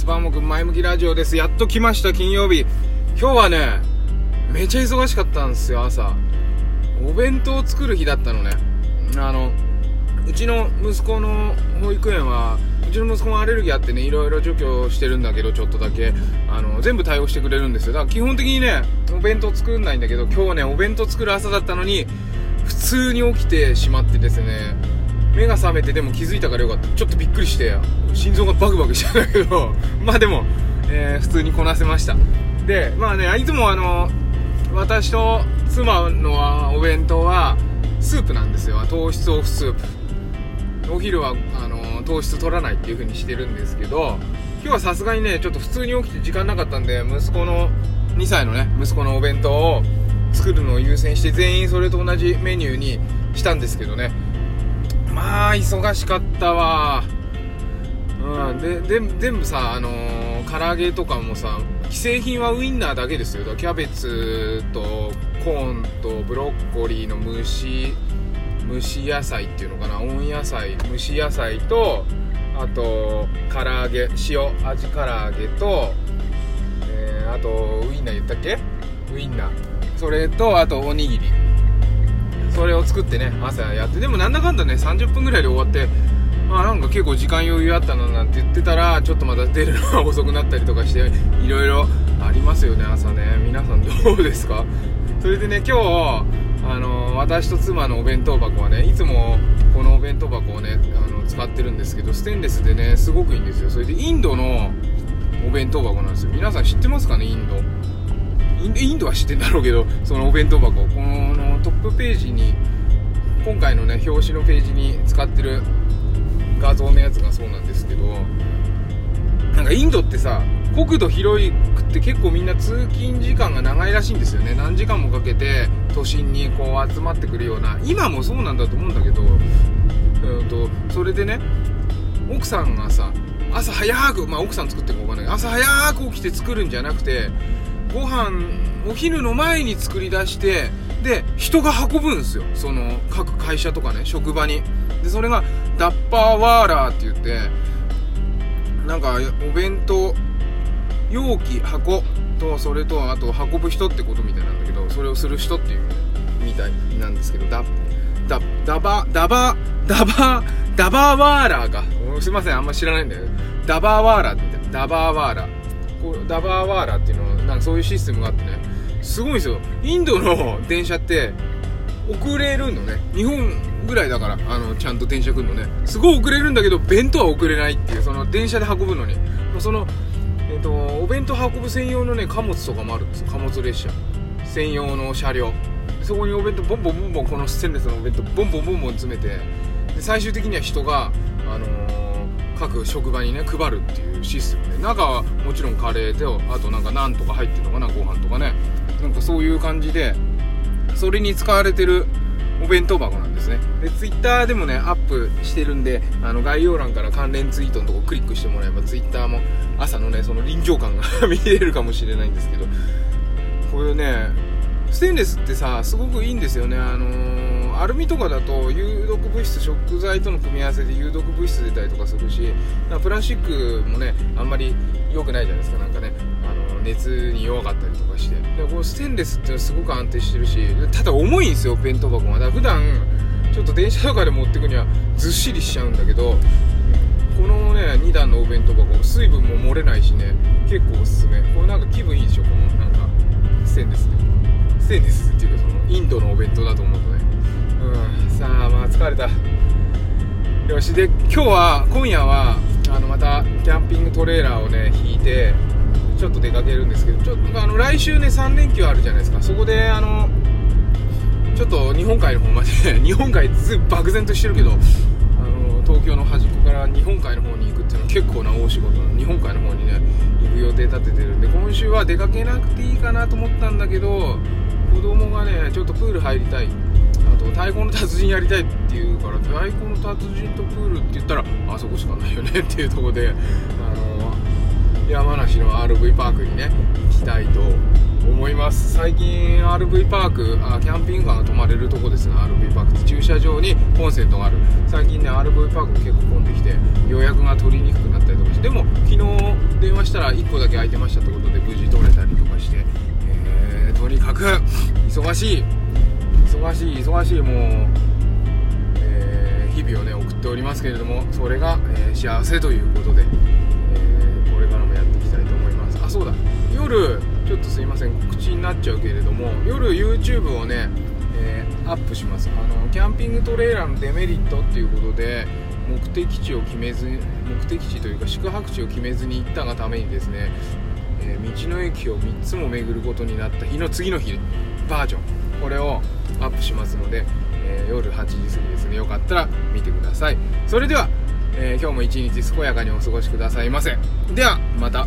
ます。バーモくん前向きラジオです。やっと来ました、金曜日。今日はね、めちゃ忙しかったんですよ、朝。お弁当を作る日だったのね。あの、うちの息子の保育園は、うちの息子もアレルギーあってね、いろいろ除去してるんだけど、ちょっとだけ、あの、全部対応してくれるんですよ。だから基本的にね、お弁当作んないんだけど、今日はね、お弁当作る朝だったのに、普通に起きてしまってですね、目が覚めてでも気づいたからよかった。ちょっとびっくりして、心臓がバクバクしちゃうんだけど、まあでも、えー普通にこなせました。で、まあね、いつもあの、私と妻のお弁当は、スープなんですよ。糖質オフスープ。お昼は、あの、糖質取らないっていう風にしてるんですけど、今日はさすがにね、ちょっと普通に起きて時間なかったんで、息子の、2歳のね、息子のお弁当を作るのを優先して、全員それと同じメニューにしたんですけどね。まあ、忙しかったわ。うん、で、で、全部さ、あのー唐揚げとかもさ、既製品はウインナーだけですよ。キャベツとコーンとブロッコリーの蒸し、蒸し野菜っていうのかな温野菜蒸し野菜とあと唐揚げ塩味唐揚げと、えーあとウインナー言ったっけ？ウインナーそれとあとおにぎりそれを作ってね朝やってでもなんだかんだね30分ぐらいで終わってあなんか結構時間余裕あったななんて言ってたらちょっとまた出るのが 遅くなったりとかしていろいろありますよね朝ね。皆さんどうですか？それでね今日あの私と妻のお弁当箱はねいつもこのお弁当箱をねあの使ってるんですけどステンレスでねすごくいいんですよ。それでインドのお弁当箱なんですよ。皆さん知ってますかねインド？インドは知ってんだろうけどそのお弁当箱。このトップページに今回のね表紙のページに使ってる画像のやつがそうなんですけどなんかインドってさ国土広くって結構みんな通勤時間が長いらしいんですよね。何時間もかけて都心にこう集まってくるような今もそうなんだと思うんだけどうんとそれでね奥さんがさ朝早くまあ奥さん作ってるか分かんない。けど朝早く起きて作るんじゃなくてご飯お昼の前に作り出してで人が運ぶんですよ。その各会社とかね職場に。でそれがダッパーワーラーって言ってなんかお弁当容器箱とそれとあと運ぶ人ってことみたいなんだけどそれをする人っていうみたいなんですけどダッダダバダバダバダバーワーラーか。すいませんあんま知らないんだよ。ダバーワーラーって言ってダバーワーラー。ダバーワーラーっていうのはなんかそういうシステムがあってね。すごいんですよ。インドの電車って遅れるのね。日本ぐらいだからあのちゃんと電車来るのね。すごい遅れるんだけど弁当は遅れないっていうその電車で運ぶのに。そのえっとお弁当運ぶ専用のね貨物とかもあるんですよ。貨物列車。専用の車両。そこにお弁当ボンボンボンボンこのステンレスのお弁当ボンボンボンボン詰めて。で最終的には人があのー各職場にね配るっていうシステムで中はもちろんカレーとあとなんかナンとか入ってるのかなご飯とかね。なんかそういう感じでそれに使われてるお弁当箱なんですね。でツイッターでもねアップしてるんであの概要欄から関連ツイートのとこクリックしてもらえばツイッターも朝のねその臨場感が 見れるかもしれないんですけど。これねステンレスってさすごくいいんですよね。あのーアルミとかだと有毒物質食材との組み合わせで有毒物質出たりとかするしプラスチックもねあんまり良くないじゃないですか。なんかねあの熱に弱かったりとかして。でこうステンレスってのはすごく安定してるしただ重いんですよ弁当箱が。だから普段ちょっと電車とかで持ってくにはずっしりしちゃうんだけどこのね2段のお弁当箱水分も漏れないしね結構おすすめ。これなんか気分いいでしょこのなんかステンレスでステンレスっていうかそのインドのお弁当だと思うとねうん。さあまあ疲れた。よし。で今日は今夜はあのまたキャンピングトレーラーをね引いてちょっと出かけるんですけどちょっとあの来週ね3連休あるじゃないですか。そこであのちょっと日本海の方まで 日本海ず漠然としてるけどあの東京の端っこから日本海の方に行くっていうのは結構な大仕事。日本海の方にね行く予定立ててるんで今週は出かけなくていいかなと思ったんだけど子供がねちょっとプール入りたい。あと太鼓の達人やりたいって言うから太鼓の達人とプールって言ったらあそこしかないよねっていうとこであの山梨の RV パークにね行きたいと思います。最近 RV パークあキャンピングカーが泊まれるとこですね RV パークって駐車場にコンセントがある。最近ね RV パーク結構混んできて予約が取りにくくなったりとかしてでも昨日電話したら1個だけ空いてましたってことで無事取れたり忙しい。忙しい忙しい。もう、えー、日々をね送っておりますけれどもそれが、えー、幸せということで、えこれからもやっていきたいと思います。あそうだ。夜ちょっとすいません。告知になっちゃうけれども夜 YouTube をね、え、アップします。あのキャンピングトレーラーのデメリットっていうことで目的地を決めず目的地というか宿泊地を決めずに行ったがためにですね、え、道の駅を3つも巡ることになった日の次の日。バージョンこれをアップしますので、えー、夜8時過ぎですね。よかったら見てください。それでは、え今日も一日健やかにお過ごしくださいませ。ではまた。